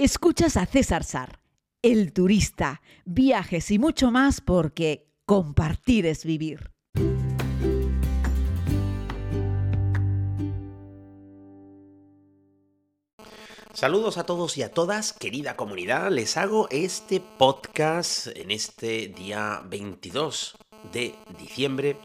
Escuchas a César Sar, el turista, viajes y mucho más porque compartir es vivir. Saludos a todos y a todas, querida comunidad. Les hago este podcast en este día 22 de diciembre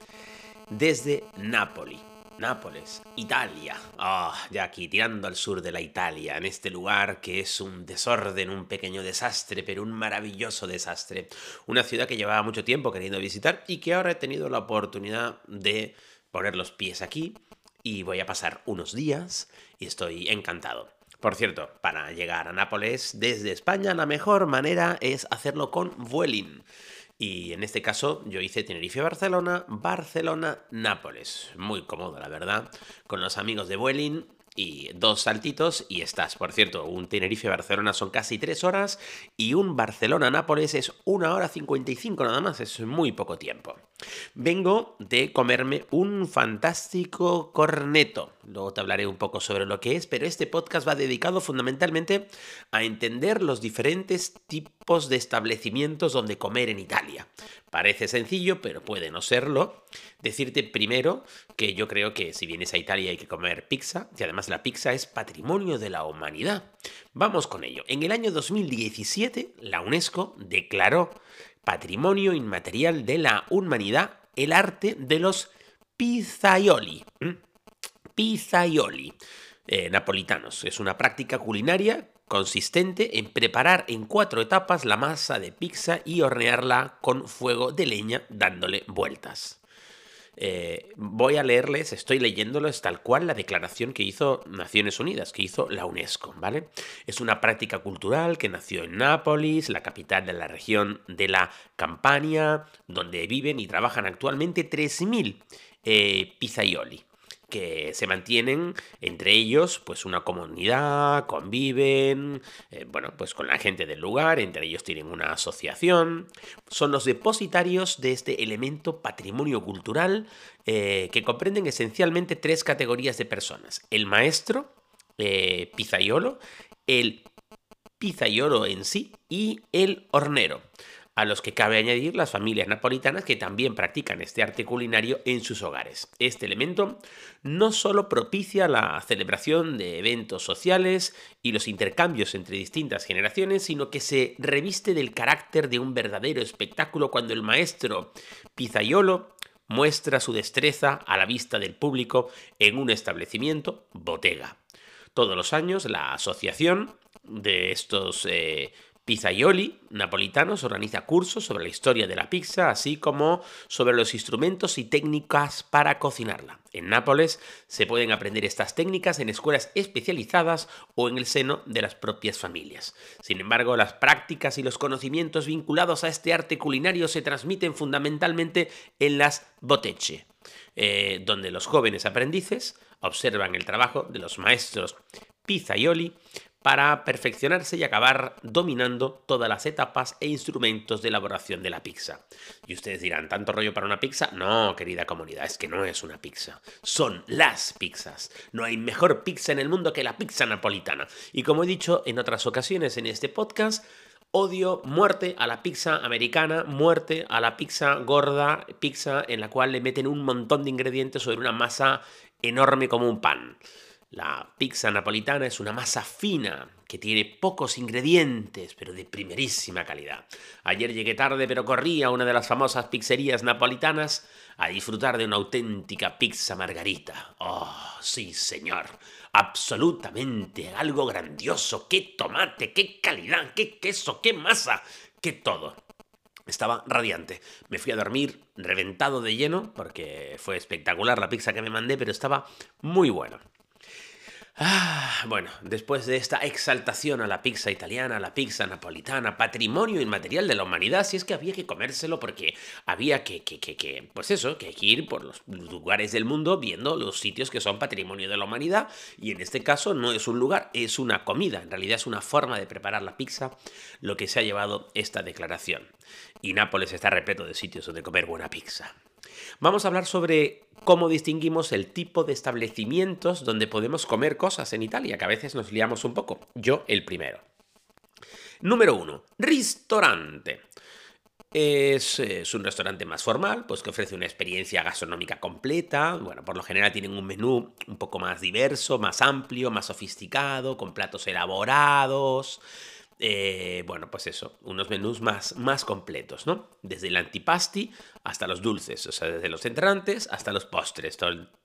desde Nápoles. Nápoles, Italia. Ah, ya aquí tirando al sur de la Italia, en este lugar que es un desorden, un pequeño desastre, pero un maravilloso desastre. Una ciudad que llevaba mucho tiempo queriendo visitar y que ahora he tenido la oportunidad de poner los pies aquí y voy a pasar unos días y estoy encantado. Por cierto, para llegar a Nápoles desde España la mejor manera es hacerlo con Vueling. Y en este caso yo hice Tenerife-Barcelona, Barcelona-Nápoles. Muy cómodo, la verdad. Con los amigos de Vueling y dos saltitos y estás. Por cierto, un Tenerife-Barcelona son casi tres horas y un Barcelona-Nápoles es una hora 55 nada más, es muy poco tiempo. Vengo de comerme un fantástico corneto. Luego te hablaré un poco sobre lo que es, pero este podcast va dedicado fundamentalmente a entender los diferentes tipos de establecimientos donde comer en Italia. Parece sencillo, pero puede no serlo. Decirte primero que yo creo que si vienes a Italia hay que comer pizza, y además la pizza es patrimonio de la humanidad. Vamos con ello. En el año 2017, la UNESCO declaró Patrimonio Inmaterial de la Humanidad el arte de los pizzaioli. Pizzaioli. Eh, napolitanos. Es una práctica culinaria consistente en preparar en cuatro etapas la masa de pizza y hornearla con fuego de leña dándole vueltas. Eh, voy a leerles, estoy leyéndoles tal cual la declaración que hizo Naciones Unidas, que hizo la UNESCO, ¿vale? Es una práctica cultural que nació en Nápoles, la capital de la región de la Campania, donde viven y trabajan actualmente 3.000 eh, pizzaioli que se mantienen entre ellos pues una comunidad, conviven, eh, bueno, pues con la gente del lugar, entre ellos tienen una asociación, son los depositarios de este elemento patrimonio cultural eh, que comprenden esencialmente tres categorías de personas, el maestro, eh, pizzaiolo, el pizzaiolo en sí y el hornero a los que cabe añadir las familias napolitanas que también practican este arte culinario en sus hogares. Este elemento no solo propicia la celebración de eventos sociales y los intercambios entre distintas generaciones, sino que se reviste del carácter de un verdadero espectáculo cuando el maestro Pizzaiolo muestra su destreza a la vista del público en un establecimiento botega. Todos los años la asociación de estos eh, Pizzaioli Napolitanos organiza cursos sobre la historia de la pizza, así como sobre los instrumentos y técnicas para cocinarla. En Nápoles se pueden aprender estas técnicas en escuelas especializadas o en el seno de las propias familias. Sin embargo, las prácticas y los conocimientos vinculados a este arte culinario se transmiten fundamentalmente en las botecce, eh, donde los jóvenes aprendices observan el trabajo de los maestros pizzaioli para perfeccionarse y acabar dominando todas las etapas e instrumentos de elaboración de la pizza. Y ustedes dirán, ¿tanto rollo para una pizza? No, querida comunidad, es que no es una pizza, son las pizzas. No hay mejor pizza en el mundo que la pizza napolitana. Y como he dicho en otras ocasiones en este podcast, odio, muerte a la pizza americana, muerte a la pizza gorda, pizza en la cual le meten un montón de ingredientes sobre una masa enorme como un pan. La pizza napolitana es una masa fina que tiene pocos ingredientes, pero de primerísima calidad. Ayer llegué tarde, pero corrí a una de las famosas pizzerías napolitanas a disfrutar de una auténtica pizza margarita. Oh, sí, señor. Absolutamente algo grandioso. ¡Qué tomate! ¡Qué calidad! ¡Qué queso! ¡Qué masa! ¡Qué todo! Estaba radiante. Me fui a dormir reventado de lleno porque fue espectacular la pizza que me mandé, pero estaba muy buena. Ah, bueno, después de esta exaltación a la pizza italiana, a la pizza napolitana, patrimonio inmaterial de la humanidad, si es que había que comérselo porque había que, que, que, pues eso, que ir por los lugares del mundo viendo los sitios que son patrimonio de la humanidad, y en este caso no es un lugar, es una comida, en realidad es una forma de preparar la pizza lo que se ha llevado esta declaración. Y Nápoles está repleto de sitios donde comer buena pizza. Vamos a hablar sobre cómo distinguimos el tipo de establecimientos donde podemos comer cosas en Italia, que a veces nos liamos un poco. Yo el primero. Número 1. Ristorante. Es, es, un restaurante más formal, pues que ofrece una experiencia gastronómica completa. Bueno, por lo general tienen un menú un poco más diverso, más amplio, más sofisticado, con platos elaborados. Eh, bueno, pues eso, unos menús más, más completos, ¿no? Desde el antipasti hasta los dulces, o sea, desde los entrantes hasta los postres.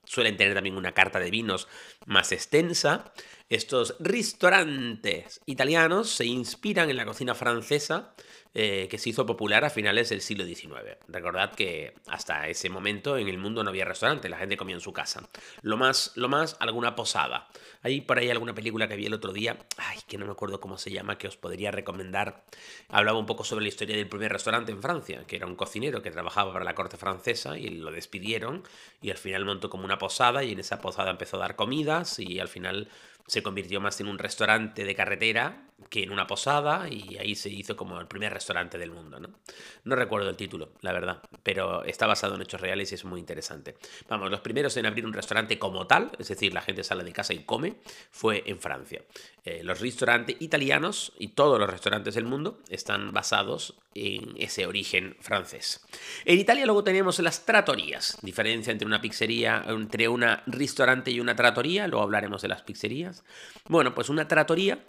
Suelen tener también una carta de vinos más extensa. Estos restaurantes italianos se inspiran en la cocina francesa eh, que se hizo popular a finales del siglo XIX. Recordad que hasta ese momento en el mundo no había restaurante, la gente comía en su casa. Lo más, lo más, alguna posada. Hay por ahí alguna película que vi el otro día, ay, que no me acuerdo cómo se llama, que os podría recomendar. Hablaba un poco sobre la historia del primer restaurante en Francia, que era un cocinero que trabajaba para la corte francesa y lo despidieron y al final montó como una posada y en esa posada empezó a dar comidas y al final se convirtió más en un restaurante de carretera que en una posada y ahí se hizo como el primer restaurante del mundo, ¿no? No recuerdo el título, la verdad, pero está basado en hechos reales y es muy interesante. Vamos, los primeros en abrir un restaurante como tal, es decir, la gente sale de casa y come, fue en Francia. Eh, los restaurantes italianos y todos los restaurantes del mundo están basados en ese origen francés. En Italia luego tenemos las tratorías, diferencia entre una pizzería, entre una restaurante y una tratoría, luego hablaremos de las pizzerías. Bueno, pues una tratoría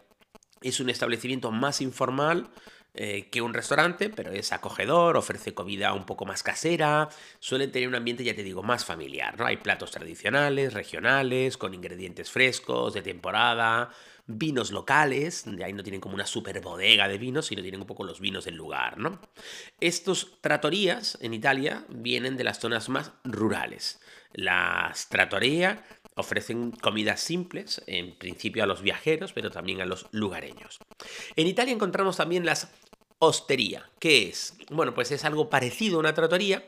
es un establecimiento más informal eh, que un restaurante, pero es acogedor, ofrece comida un poco más casera, suelen tener un ambiente, ya te digo, más familiar, ¿no? Hay platos tradicionales, regionales, con ingredientes frescos, de temporada, vinos locales, de ahí no tienen como una super bodega de vinos, sino tienen un poco los vinos del lugar, ¿no? Estos tratorías en Italia vienen de las zonas más rurales. Las trattoria Ofrecen comidas simples, en principio a los viajeros, pero también a los lugareños. En Italia encontramos también las hostería. ¿Qué es? Bueno, pues es algo parecido a una trattoria,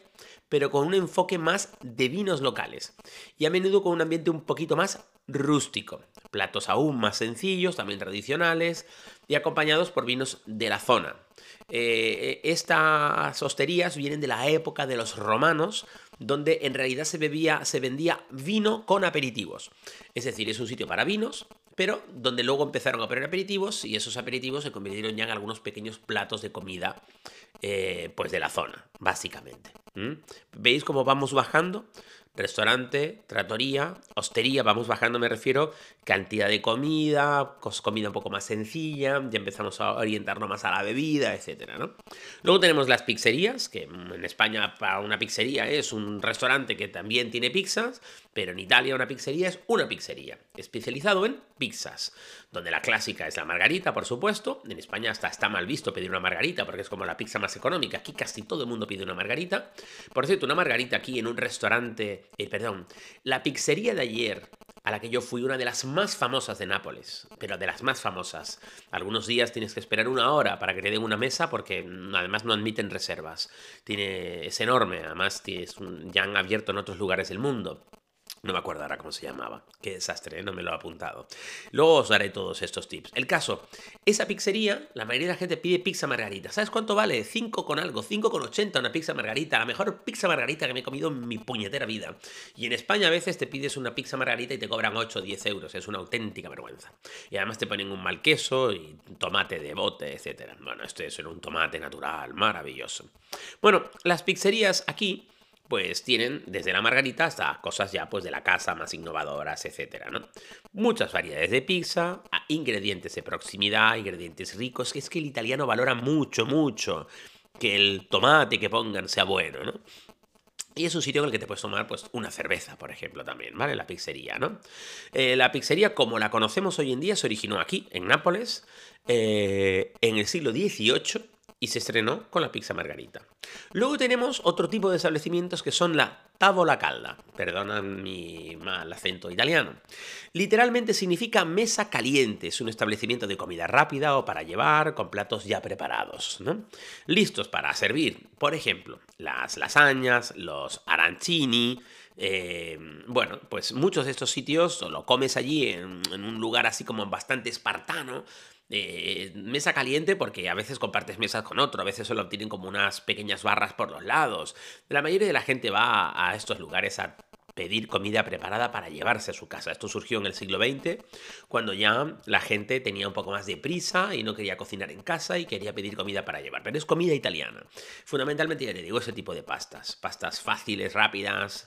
pero con un enfoque más de vinos locales y a menudo con un ambiente un poquito más rústico. Platos aún más sencillos, también tradicionales y acompañados por vinos de la zona. Eh, estas hosterías vienen de la época de los romanos, donde en realidad se, bebía, se vendía vino con aperitivos. Es decir, es un sitio para vinos, pero donde luego empezaron a poner aperitivos y esos aperitivos se convirtieron ya en algunos pequeños platos de comida eh, pues de la zona, básicamente. ¿Veis cómo vamos bajando? Restaurante, tratoría, hostería, vamos bajando, me refiero, cantidad de comida, comida un poco más sencilla, ya empezamos a orientarnos más a la bebida, etcétera, ¿no? Luego tenemos las pizzerías, que en España para una pizzería es un restaurante que también tiene pizzas, pero en Italia una pizzería es una pizzería, especializado en pizzas, donde la clásica es la margarita, por supuesto. En España hasta está mal visto pedir una margarita porque es como la pizza más económica. Aquí casi todo el mundo pide una margarita. Por cierto, una margarita aquí en un restaurante, eh, perdón, la pizzería de ayer a la que yo fui una de las más famosas de Nápoles, pero de las más famosas. Algunos días tienes que esperar una hora para que te den una mesa porque además no admiten reservas. Tiene, es enorme, además ya han abierto en otros lugares del mundo. No me acuerdo ahora cómo se llamaba. Qué desastre, ¿eh? no me lo he apuntado. Luego os daré todos estos tips. El caso, esa pizzería, la mayoría de la gente pide pizza margarita. ¿Sabes cuánto vale? 5 con algo, 5 con 80 una pizza margarita. La mejor pizza margarita que me he comido en mi puñetera vida. Y en España a veces te pides una pizza margarita y te cobran 8 o 10 euros. Es una auténtica vergüenza. Y además te ponen un mal queso y tomate de bote, etc. Bueno, este es un tomate natural, maravilloso. Bueno, las pizzerías aquí pues tienen desde la margarita hasta cosas ya pues de la casa más innovadoras, etcétera, ¿no? Muchas variedades de pizza, ingredientes de proximidad, ingredientes ricos, que es que el italiano valora mucho, mucho que el tomate que pongan sea bueno, ¿no? Y es un sitio en el que te puedes tomar pues, una cerveza, por ejemplo, también, ¿vale? La pizzería, ¿no? Eh, la pizzería, como la conocemos hoy en día, se originó aquí, en Nápoles, eh, en el siglo XVIII, y se estrenó con la pizza margarita. Luego tenemos otro tipo de establecimientos que son la tavola calda, perdona mi mal acento italiano. Literalmente significa mesa caliente, es un establecimiento de comida rápida o para llevar con platos ya preparados, ¿no? Listos para servir, por ejemplo, las lasañas, los arancini, eh, bueno, pues muchos de estos sitios lo comes allí en, en, un lugar así como bastante espartano, eh, mesa caliente porque a veces compartes mesas con otro, a veces solo tienen como unas pequeñas barras por los lados. La mayoría de la gente va a estos lugares a pedir comida preparada para llevarse a su casa. Esto surgió en el siglo XX, cuando ya la gente tenía un poco más de prisa y no quería cocinar en casa y quería pedir comida para llevar. Pero es comida italiana. Fundamentalmente, ya le digo, ese tipo de pastas. Pastas fáciles, rápidas,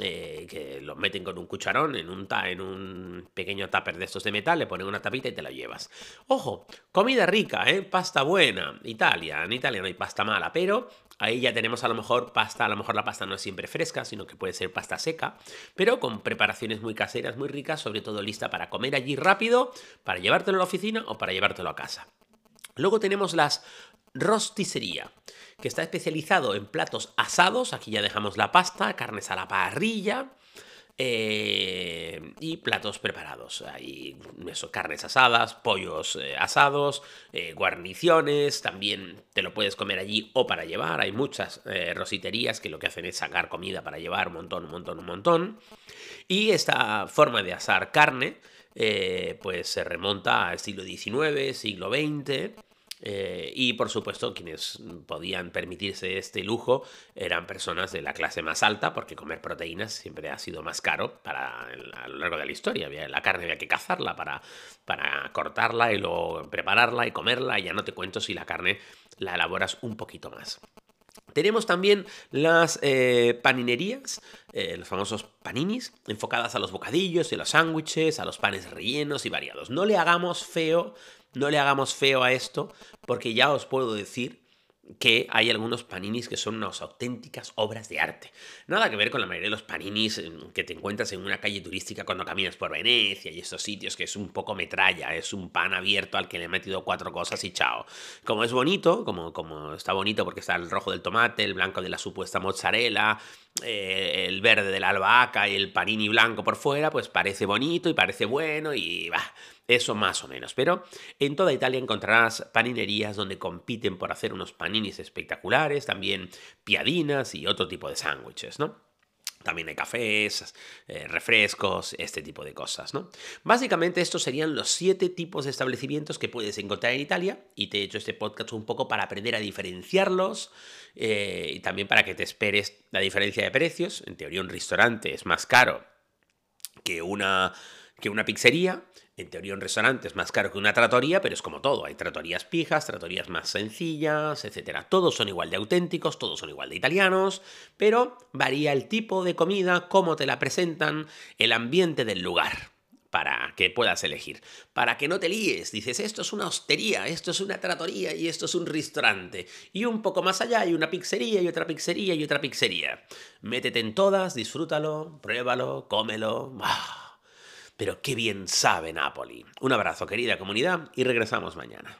eh, que los meten con un cucharón en un, pequeño tupper de estos de metal, le ponen una tapita y te la llevas. Ojo, comida rica, ¿eh? pasta buena. Italia, en Italia no hay pasta mala, pero Ahí ya tenemos a lo mejor pasta, a lo mejor la pasta no es siempre fresca, sino que puede ser pasta seca, pero con preparaciones muy caseras, muy ricas, sobre todo lista para comer allí rápido, para llevártelo a la oficina o para llevártelo a casa. Luego tenemos las rosticería, que está especializado en platos asados, aquí ya dejamos la pasta, carnes a la parrilla, eh, y platos preparados. Hay eso, carnes asadas, pollos eh, asados, eh, guarniciones, también te lo puedes comer allí o para llevar. Hay muchas rositerías que lo que hacen es sacar comida para llevar un montón, un montón, un montón. Y esta forma de asar carne, pues se remonta al siglo XIX, siglo XX. Eh, y por supuesto, quienes podían permitirse este lujo eran personas de la clase más alta, porque comer proteínas siempre ha sido más caro para, a lo largo de la historia. La carne había que cazarla para, para cortarla y luego prepararla y comerla, y ya no te cuento si la carne la elaboras un poquito más. Tenemos también las eh, paninerías, eh, los famosos paninis, enfocadas a los bocadillos y a los sándwiches, a los panes rellenos y variados. No le hagamos feo no le hagamos feo a esto, porque ya os puedo decir que hay algunos paninis que son unas auténticas obras de arte. Nada que ver con la mayoría de los paninis que te encuentras en una calle turística cuando caminas por Venecia y estos sitios que es un poco metralla, es un pan abierto al que le he metido cuatro cosas y chao. Como es bonito, como, como está bonito porque está el rojo del tomate, el blanco de la supuesta mozzarella, eh, el verde de la albahaca y el panini blanco por fuera, pues parece bonito y parece bueno y va. Eso más o menos. Pero en toda Italia encontrarás paninerías donde compiten por hacer unos paninis espectaculares, también piadinas y otro tipo de sándwiches, ¿no? También hay cafés, eh, refrescos, este tipo de cosas, ¿no? Básicamente estos serían los siete tipos de establecimientos que puedes encontrar en Italia y te he hecho este podcast un poco para aprender a diferenciarlos eh, y también para que te esperes la diferencia de precios. En teoría un restaurante es más caro que una, que una pizzería en teoría un restaurante es más caro que una tratoría, pero es como todo. Hay tratorías pijas, tratorías más sencillas, etc. Todos son igual de auténticos, todos son igual de italianos, pero varía el tipo de comida, cómo te la presentan, el ambiente del lugar para que puedas elegir. Para que no te líes, dices, esto es una hostería, esto es una tratoría y esto es un restaurante. Y un poco más allá hay una pizzería y otra pizzería y otra pizzería. Métete en todas, disfrútalo, pruébalo, cómelo. Pero qué bien sabe Napoli. Un abrazo, querida comunidad, y regresamos mañana.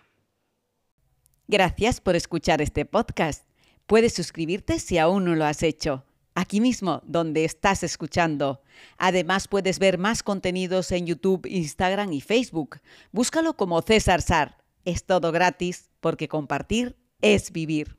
Gracias por escuchar este podcast. Puedes suscribirte si aún no lo has hecho, aquí mismo donde estás escuchando. Además puedes ver más contenidos en YouTube, Instagram y Facebook. Búscalo como César Sar. Es todo gratis porque compartir es vivir.